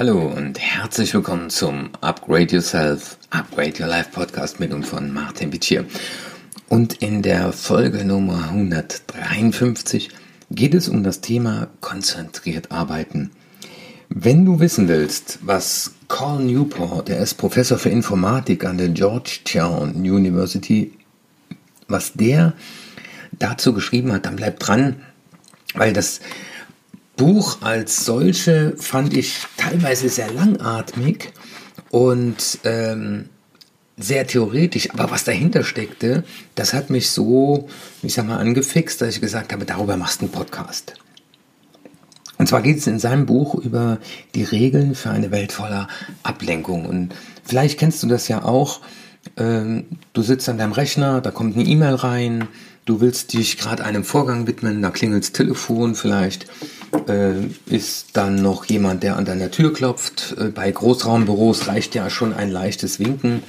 Hallo und herzlich willkommen zum Upgrade Yourself, Upgrade Your Life Podcast mit und von Martin Bittier. Und in der Folge Nummer 153 geht es um das Thema konzentriert arbeiten. Wenn du wissen willst, was Carl Newport, der ist Professor für Informatik an der Georgetown University, was der dazu geschrieben hat, dann bleib dran, weil das Buch als solche fand ich teilweise sehr langatmig und ähm, sehr theoretisch, aber was dahinter steckte, das hat mich so, ich sag mal, angefixt, dass ich gesagt habe, darüber machst du einen Podcast. Und zwar geht es in seinem Buch über die Regeln für eine Welt voller Ablenkung. Und vielleicht kennst du das ja auch. Ähm, du sitzt an deinem Rechner, da kommt eine E-Mail rein, du willst dich gerade einem Vorgang widmen, da klingelt das Telefon, vielleicht äh, ist dann noch jemand, der an deiner Tür klopft. Äh, bei Großraumbüros reicht ja schon ein leichtes Winken.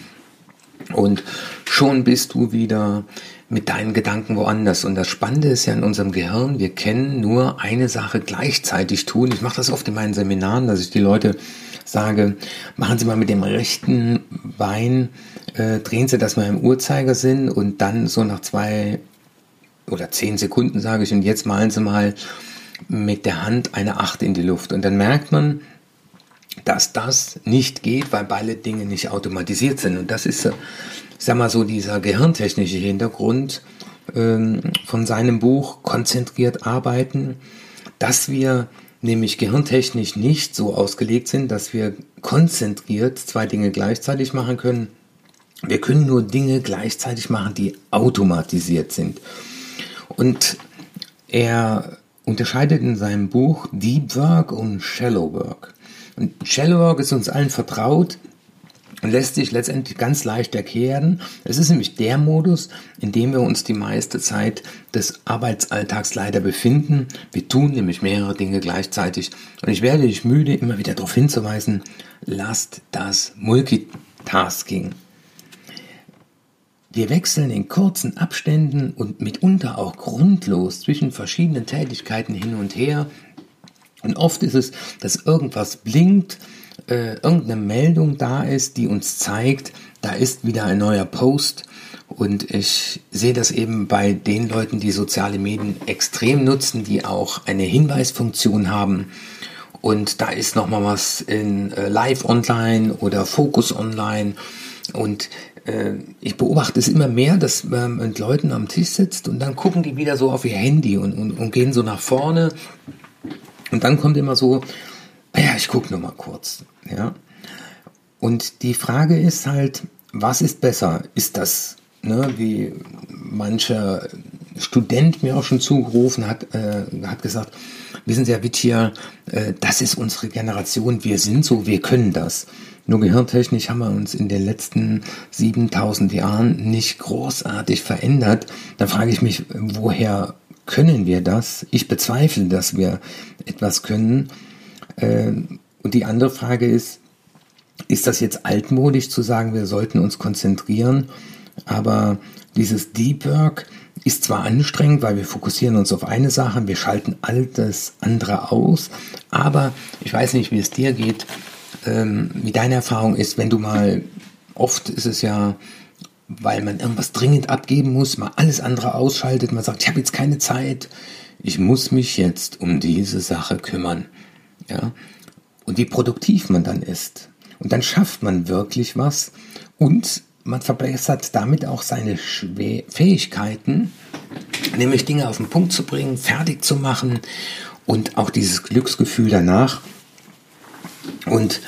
Und schon bist du wieder mit deinen Gedanken woanders. Und das Spannende ist ja in unserem Gehirn, wir kennen nur eine Sache gleichzeitig tun. Ich mache das oft in meinen Seminaren, dass ich die Leute sage, machen Sie mal mit dem rechten Bein, äh, drehen Sie das mal im Uhrzeigersinn und dann so nach zwei oder zehn Sekunden sage ich, und jetzt malen Sie mal mit der Hand eine Acht in die Luft. Und dann merkt man, dass das nicht geht, weil beide Dinge nicht automatisiert sind. Und das ist sag mal so, dieser gehirntechnische Hintergrund ähm, von seinem Buch Konzentriert arbeiten, dass wir nämlich gehirntechnisch nicht so ausgelegt sind, dass wir konzentriert zwei Dinge gleichzeitig machen können. Wir können nur Dinge gleichzeitig machen, die automatisiert sind. Und er unterscheidet in seinem Buch Deep Work und Shallow Work. Und Shallow Work ist uns allen vertraut lässt sich letztendlich ganz leicht erklären. Es ist nämlich der Modus, in dem wir uns die meiste Zeit des Arbeitsalltags leider befinden. Wir tun nämlich mehrere Dinge gleichzeitig. Und ich werde dich müde, immer wieder darauf hinzuweisen, lasst das Multitasking. Wir wechseln in kurzen Abständen und mitunter auch grundlos zwischen verschiedenen Tätigkeiten hin und her. Und oft ist es, dass irgendwas blinkt äh, irgendeine Meldung da ist, die uns zeigt, da ist wieder ein neuer Post. Und ich sehe das eben bei den Leuten, die soziale Medien extrem nutzen, die auch eine Hinweisfunktion haben. Und da ist nochmal was in äh, Live Online oder Focus Online. Und äh, ich beobachte es immer mehr, dass man mit Leuten am Tisch sitzt und dann gucken die wieder so auf ihr Handy und, und, und gehen so nach vorne. Und dann kommt immer so, ja, ich gucke nur mal kurz. Ja. Und die Frage ist halt, was ist besser? Ist das, ne, wie mancher Student mir auch schon zugerufen hat, äh, hat gesagt, wissen Sie, Herr Wittier, äh, das ist unsere Generation, wir sind so, wir können das. Nur gehirntechnisch haben wir uns in den letzten 7000 Jahren nicht großartig verändert. Da frage ich mich, woher können wir das? Ich bezweifle, dass wir etwas können. Ähm, und die andere Frage ist, ist das jetzt altmodisch zu sagen, wir sollten uns konzentrieren, aber dieses Deep Work ist zwar anstrengend, weil wir fokussieren uns auf eine Sache, wir schalten all das andere aus, aber ich weiß nicht, wie es dir geht, ähm, wie deine Erfahrung ist, wenn du mal, oft ist es ja, weil man irgendwas dringend abgeben muss, mal alles andere ausschaltet, man sagt, ich habe jetzt keine Zeit, ich muss mich jetzt um diese Sache kümmern. Ja? Und wie produktiv man dann ist. Und dann schafft man wirklich was und man verbessert damit auch seine Fähigkeiten, nämlich Dinge auf den Punkt zu bringen, fertig zu machen und auch dieses Glücksgefühl danach. Und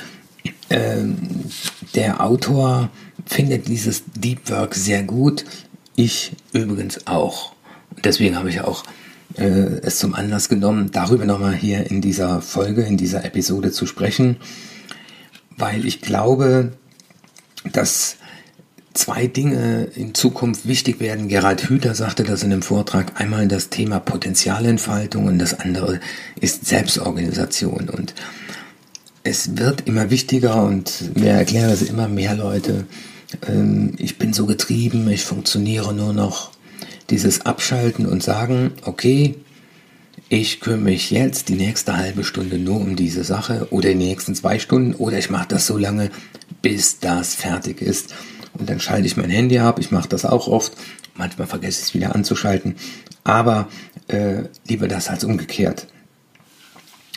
äh, der Autor findet dieses Deep Work sehr gut. Ich übrigens auch. deswegen habe ich auch äh, es zum Anlass genommen, darüber nochmal hier in dieser Folge, in dieser Episode zu sprechen, weil ich glaube, dass zwei Dinge in Zukunft wichtig werden. Gerald Hüther sagte das in einem Vortrag. Einmal das Thema Potenzialentfaltung und das andere ist Selbstorganisation. Und es wird immer wichtiger und mir erklären das immer mehr Leute. Ähm, ich bin so getrieben, ich funktioniere nur noch dieses Abschalten und sagen, okay, ich kümmere mich jetzt die nächste halbe Stunde nur um diese Sache oder die nächsten zwei Stunden oder ich mache das so lange, bis das fertig ist. Und dann schalte ich mein Handy ab. Ich mache das auch oft. Manchmal vergesse ich es wieder anzuschalten. Aber äh, lieber das als umgekehrt.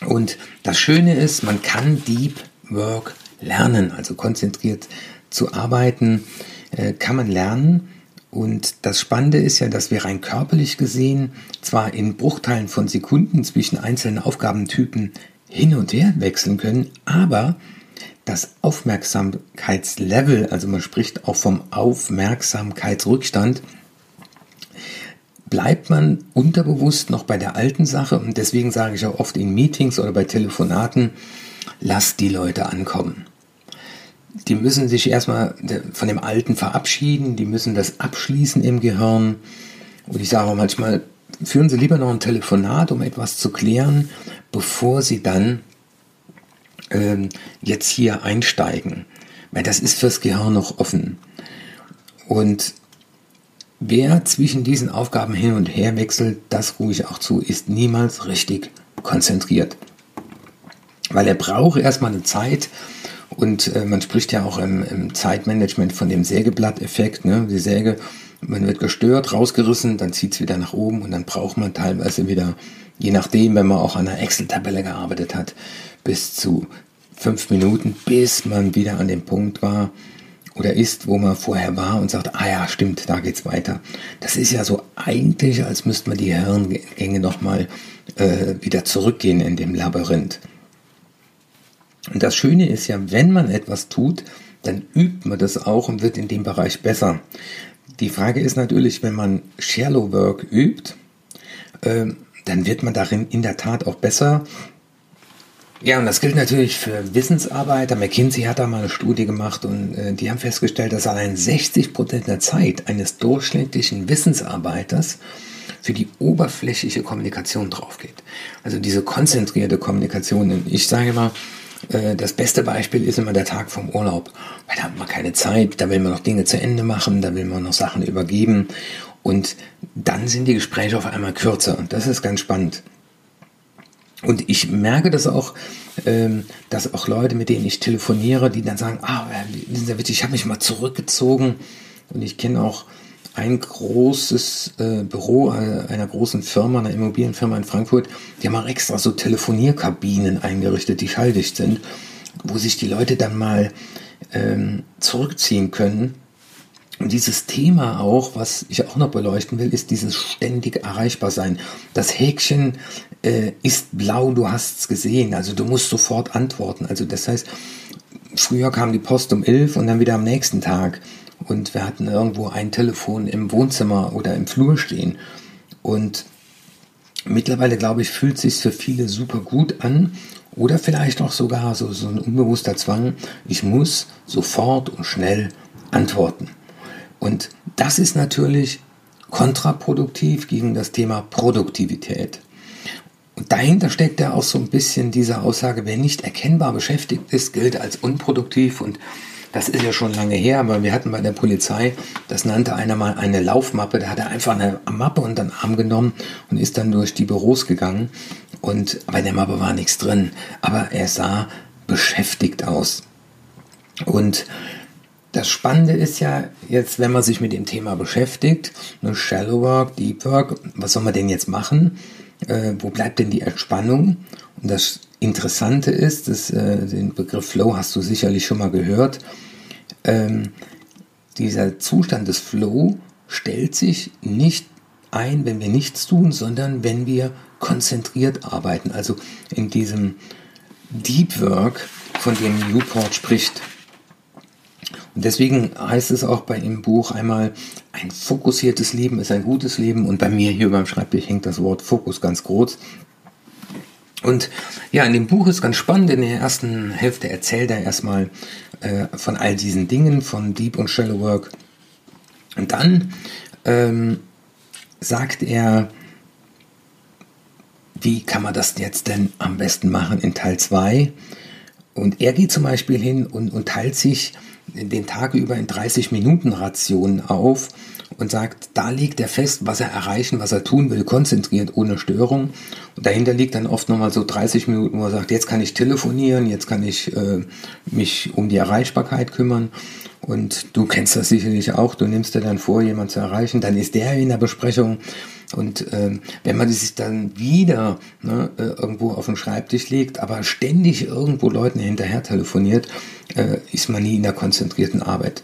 Und das Schöne ist, man kann Deep Work lernen, also konzentriert zu arbeiten, äh, kann man lernen. Und das Spannende ist ja, dass wir rein körperlich gesehen zwar in Bruchteilen von Sekunden zwischen einzelnen Aufgabentypen hin und her wechseln können, aber das Aufmerksamkeitslevel, also man spricht auch vom Aufmerksamkeitsrückstand, bleibt man unterbewusst noch bei der alten Sache und deswegen sage ich auch oft in Meetings oder bei Telefonaten, lasst die Leute ankommen die müssen sich erstmal von dem Alten verabschieden, die müssen das abschließen im Gehirn. Und ich sage auch manchmal, führen Sie lieber noch ein Telefonat, um etwas zu klären, bevor Sie dann ähm, jetzt hier einsteigen. Weil das ist fürs Gehirn noch offen. Und wer zwischen diesen Aufgaben hin und her wechselt, das ruhe ich auch zu, ist niemals richtig konzentriert. Weil er braucht erstmal eine Zeit, und äh, man spricht ja auch im, im Zeitmanagement von dem Sägeblatt-Effekt. Ne? Die Säge, man wird gestört, rausgerissen, dann zieht es wieder nach oben und dann braucht man teilweise wieder, je nachdem, wenn man auch an einer Excel-Tabelle gearbeitet hat, bis zu fünf Minuten, bis man wieder an dem Punkt war oder ist, wo man vorher war und sagt, ah ja, stimmt, da geht's weiter. Das ist ja so eigentlich, als müsste man die Hirngänge nochmal äh, wieder zurückgehen in dem Labyrinth. Und das Schöne ist ja, wenn man etwas tut, dann übt man das auch und wird in dem Bereich besser. Die Frage ist natürlich, wenn man Shallow Work übt, äh, dann wird man darin in der Tat auch besser. Ja, und das gilt natürlich für Wissensarbeiter. McKinsey hat da mal eine Studie gemacht und äh, die haben festgestellt, dass allein 60 Prozent der Zeit eines durchschnittlichen Wissensarbeiters für die oberflächliche Kommunikation drauf geht. Also diese konzentrierte Kommunikation. Ich sage mal, äh, das beste Beispiel ist immer der Tag vom Urlaub, weil da hat man keine Zeit, da will man noch Dinge zu Ende machen, da will man noch Sachen übergeben und dann sind die Gespräche auf einmal kürzer und das ist ganz spannend. Und ich merke das auch, ähm, dass auch Leute, mit denen ich telefoniere, die dann sagen, ah, ich habe mich mal zurückgezogen und ich kenne auch ein großes äh, Büro äh, einer großen Firma, einer Immobilienfirma in Frankfurt, die haben auch extra so Telefonierkabinen eingerichtet, die schalldicht sind, wo sich die Leute dann mal ähm, zurückziehen können. Und dieses Thema auch, was ich auch noch beleuchten will, ist dieses ständig erreichbar sein. Das Häkchen äh, ist blau, du hast es gesehen, also du musst sofort antworten. Also das heißt, früher kam die Post um elf und dann wieder am nächsten Tag und wir hatten irgendwo ein Telefon im Wohnzimmer oder im Flur stehen. Und mittlerweile, glaube ich, fühlt sich für viele super gut an oder vielleicht auch sogar so, so ein unbewusster Zwang, ich muss sofort und schnell antworten. Und das ist natürlich kontraproduktiv gegen das Thema Produktivität. Und dahinter steckt ja auch so ein bisschen diese Aussage, wer nicht erkennbar beschäftigt ist, gilt als unproduktiv und das ist ja schon lange her, aber wir hatten bei der Polizei, das nannte einer mal eine Laufmappe, da hat er einfach eine Mappe unter den Arm genommen und ist dann durch die Büros gegangen und bei der Mappe war nichts drin, aber er sah beschäftigt aus. Und das Spannende ist ja jetzt, wenn man sich mit dem Thema beschäftigt, ne, Shallow Work, Deep Work, was soll man denn jetzt machen? Äh, wo bleibt denn die Entspannung? Und das Interessante ist, dass, äh, den Begriff Flow hast du sicherlich schon mal gehört, ähm, dieser Zustand des Flow stellt sich nicht ein, wenn wir nichts tun, sondern wenn wir konzentriert arbeiten. Also in diesem Deep Work, von dem Newport spricht. Und deswegen heißt es auch bei im Buch einmal, ein fokussiertes Leben ist ein gutes Leben. Und bei mir hier beim Schreibtisch hängt das Wort Fokus ganz groß. Und ja, in dem Buch ist ganz spannend. In der ersten Hälfte erzählt er erstmal äh, von all diesen Dingen, von Deep und Shallow Work. Und dann ähm, sagt er, wie kann man das jetzt denn am besten machen in Teil 2? Und er geht zum Beispiel hin und, und teilt sich den Tag über in 30 Minuten Rationen auf und sagt, da legt er fest, was er erreichen, was er tun will, konzentriert, ohne Störung. Und dahinter liegt dann oft nochmal so 30 Minuten, wo er sagt, jetzt kann ich telefonieren, jetzt kann ich äh, mich um die Erreichbarkeit kümmern. Und du kennst das sicherlich auch, du nimmst dir dann vor, jemanden zu erreichen, dann ist der in der Besprechung. Und ähm, wenn man sich dann wieder ne, äh, irgendwo auf den Schreibtisch legt, aber ständig irgendwo Leuten hinterher telefoniert, äh, ist man nie in der konzentrierten Arbeit.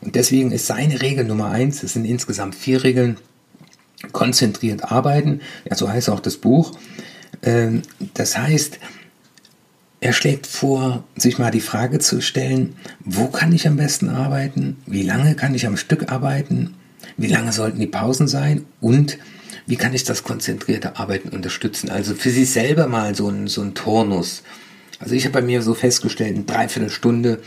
Und deswegen ist seine Regel Nummer eins, es sind insgesamt vier Regeln, konzentriert arbeiten, ja, so heißt auch das Buch. Ähm, das heißt, er schlägt vor, sich mal die Frage zu stellen, wo kann ich am besten arbeiten? Wie lange kann ich am Stück arbeiten? Wie lange sollten die Pausen sein? Und wie kann ich das konzentrierte Arbeiten unterstützen? Also für sich selber mal so ein, so ein Turnus. Also ich habe bei mir so festgestellt, eine Dreiviertelstunde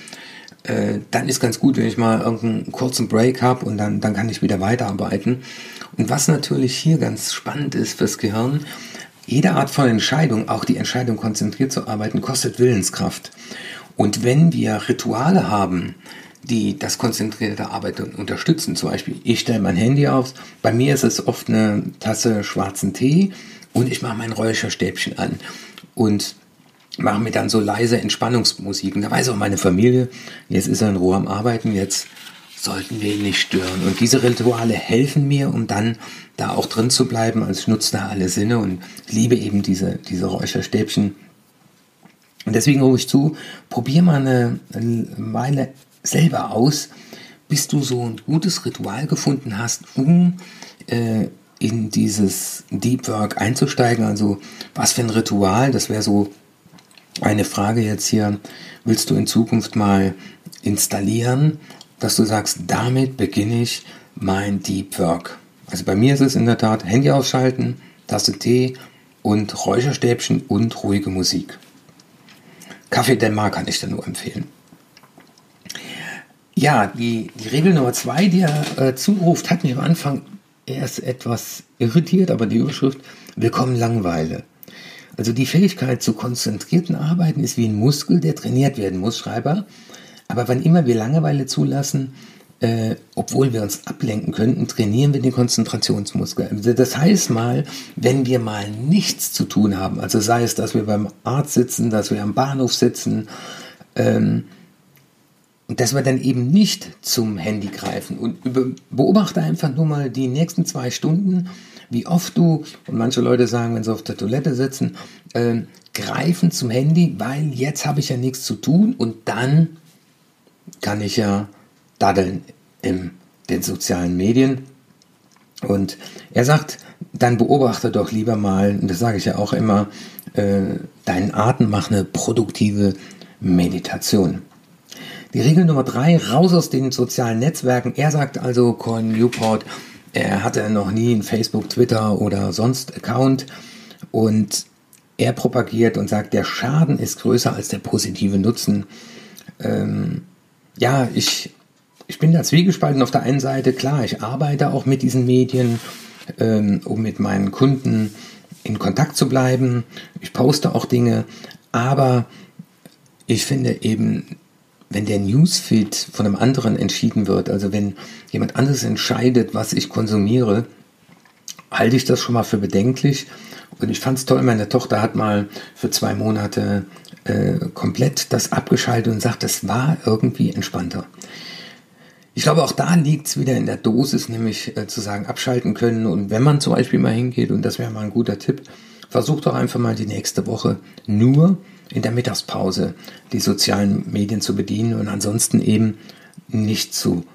äh, dann ist ganz gut, wenn ich mal irgendeinen kurzen Break habe und dann, dann kann ich wieder weiterarbeiten. Und was natürlich hier ganz spannend ist fürs Gehirn, jede Art von Entscheidung, auch die Entscheidung konzentriert zu arbeiten, kostet Willenskraft. Und wenn wir Rituale haben, die das konzentrierte Arbeiten unterstützen, zum Beispiel ich stelle mein Handy auf, bei mir ist es oft eine Tasse schwarzen Tee und ich mache mein Räucherstäbchen an. Und machen mir dann so leise Entspannungsmusik. Und da weiß auch meine Familie, jetzt ist er in Ruhe am Arbeiten, jetzt sollten wir ihn nicht stören. Und diese Rituale helfen mir, um dann da auch drin zu bleiben. Also ich nutze da alle Sinne und liebe eben diese, diese Räucherstäbchen. Und deswegen rufe ich zu, probier mal eine Weile selber aus, bis du so ein gutes Ritual gefunden hast, um äh, in dieses Deep Work einzusteigen. Also was für ein Ritual, das wäre so eine Frage jetzt hier, willst du in Zukunft mal installieren, dass du sagst, damit beginne ich mein Deep Work. Also bei mir ist es in der Tat Handy ausschalten, Tasse Tee und Räucherstäbchen und ruhige Musik. Kaffee Denmark kann ich dir nur empfehlen. Ja, die, die Regel Nummer zwei, die er äh, zuruft, hat mich am Anfang erst etwas irritiert, aber die Überschrift Willkommen Langweile. Also die Fähigkeit zu konzentrierten Arbeiten ist wie ein Muskel, der trainiert werden muss, Schreiber. Aber wann immer wir Langeweile zulassen, äh, obwohl wir uns ablenken könnten, trainieren wir den Konzentrationsmuskel. Also das heißt mal, wenn wir mal nichts zu tun haben, also sei es, dass wir beim Arzt sitzen, dass wir am Bahnhof sitzen, ähm, und dass wir dann eben nicht zum Handy greifen und beobachte einfach nur mal die nächsten zwei Stunden, wie oft du, und manche Leute sagen, wenn sie auf der Toilette sitzen, äh, greifen zum Handy, weil jetzt habe ich ja nichts zu tun und dann kann ich ja daddeln in den sozialen Medien. Und er sagt, dann beobachte doch lieber mal, und das sage ich ja auch immer, äh, deinen Atem, mach eine produktive Meditation. Die Regel Nummer drei, raus aus den sozialen Netzwerken. Er sagt also, Colin Newport, er hatte noch nie einen Facebook, Twitter oder sonst Account und er propagiert und sagt, der Schaden ist größer als der positive Nutzen. Ähm, ja, ich, ich bin da zwiegespalten. Auf der einen Seite, klar, ich arbeite auch mit diesen Medien, ähm, um mit meinen Kunden in Kontakt zu bleiben. Ich poste auch Dinge, aber ich finde eben, wenn der Newsfeed von einem anderen entschieden wird, also wenn jemand anderes entscheidet, was ich konsumiere, halte ich das schon mal für bedenklich. Und ich fand es toll, meine Tochter hat mal für zwei Monate äh, komplett das abgeschaltet und sagt, das war irgendwie entspannter. Ich glaube, auch da liegt es wieder in der Dosis, nämlich äh, zu sagen, abschalten können. Und wenn man zum Beispiel mal hingeht, und das wäre mal ein guter Tipp, versucht doch einfach mal die nächste Woche nur in der Mittagspause die sozialen Medien zu bedienen und ansonsten eben nicht zu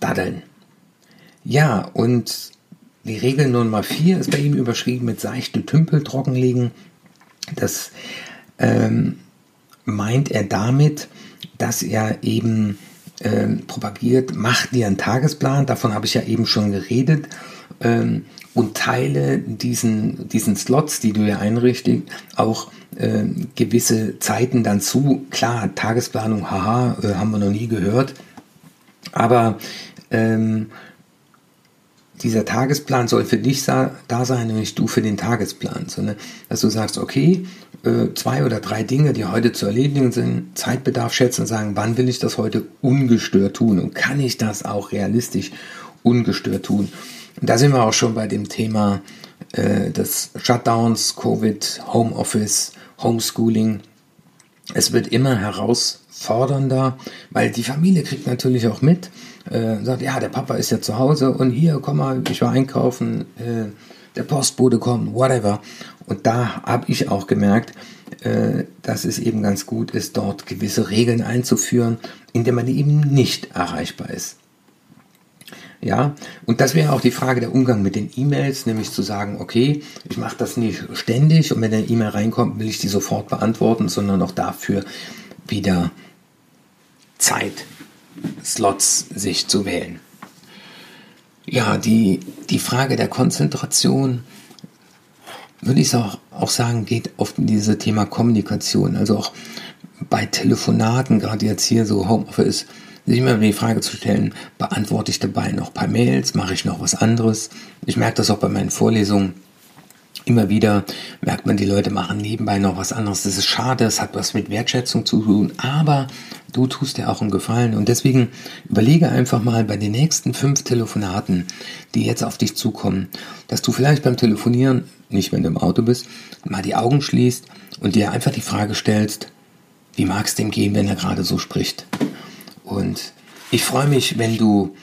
daddeln. Ja, und die Regel Nummer 4 ist bei ihm überschrieben mit seichte Tümpel trockenlegen. Das ähm, meint er damit, dass er eben ähm, propagiert, mach dir einen Tagesplan, davon habe ich ja eben schon geredet, ähm, und teile diesen, diesen Slots, die du ja einrichtest, auch äh, gewisse Zeiten dann zu. Klar, Tagesplanung, haha, äh, haben wir noch nie gehört. Aber ähm, dieser Tagesplan soll für dich da sein und nicht du für den Tagesplan, sondern dass du sagst, okay, äh, zwei oder drei Dinge, die heute zu erledigen sind, Zeitbedarf schätzen und sagen, wann will ich das heute ungestört tun und kann ich das auch realistisch ungestört tun. Da sind wir auch schon bei dem Thema äh, des Shutdowns, Covid, Homeoffice, Homeschooling. Es wird immer herausfordernder, weil die Familie kriegt natürlich auch mit, äh, sagt, ja, der Papa ist ja zu Hause und hier, komm mal, ich war einkaufen, äh, der Postbote kommt, whatever. Und da habe ich auch gemerkt, äh, dass es eben ganz gut ist, dort gewisse Regeln einzuführen, indem man eben nicht erreichbar ist. Ja, und das wäre auch die Frage der Umgang mit den E-Mails, nämlich zu sagen, okay, ich mache das nicht ständig und wenn eine E-Mail reinkommt, will ich die sofort beantworten, sondern auch dafür wieder Zeit, Slots sich zu wählen. Ja, die, die Frage der Konzentration, würde ich auch, auch sagen, geht oft in dieses Thema Kommunikation. Also auch bei Telefonaten, gerade jetzt hier so Homeoffice, sich immer die Frage zu stellen, beantworte ich dabei noch ein paar Mails, mache ich noch was anderes? Ich merke das auch bei meinen Vorlesungen. Immer wieder merkt man, die Leute machen nebenbei noch was anderes. Das ist schade, es hat was mit Wertschätzung zu tun, aber du tust dir auch einen Gefallen. Und deswegen überlege einfach mal bei den nächsten fünf Telefonaten, die jetzt auf dich zukommen, dass du vielleicht beim Telefonieren, nicht wenn du im Auto bist, mal die Augen schließt und dir einfach die Frage stellst, wie mag es dem gehen, wenn er gerade so spricht? Und ich freue mich, wenn du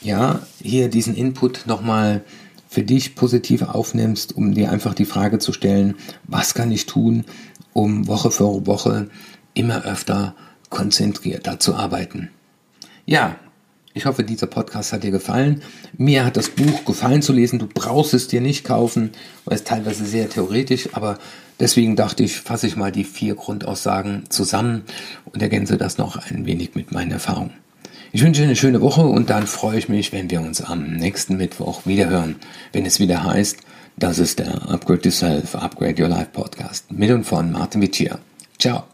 ja hier diesen Input nochmal für dich positiv aufnimmst, um dir einfach die Frage zu stellen, was kann ich tun, um Woche für Woche immer öfter konzentrierter zu arbeiten. Ja, ich hoffe, dieser Podcast hat dir gefallen. Mir hat das Buch gefallen zu lesen. Du brauchst es dir nicht kaufen, weil es teilweise sehr theoretisch, aber deswegen dachte ich, fasse ich mal die vier Grundaussagen zusammen und ergänze das noch ein wenig mit meinen Erfahrungen. Ich wünsche dir eine schöne Woche und dann freue ich mich, wenn wir uns am nächsten Mittwoch wiederhören, wenn es wieder heißt, das ist der Upgrade Yourself, Upgrade Your Life Podcast mit und von Martin Vicia. Ciao.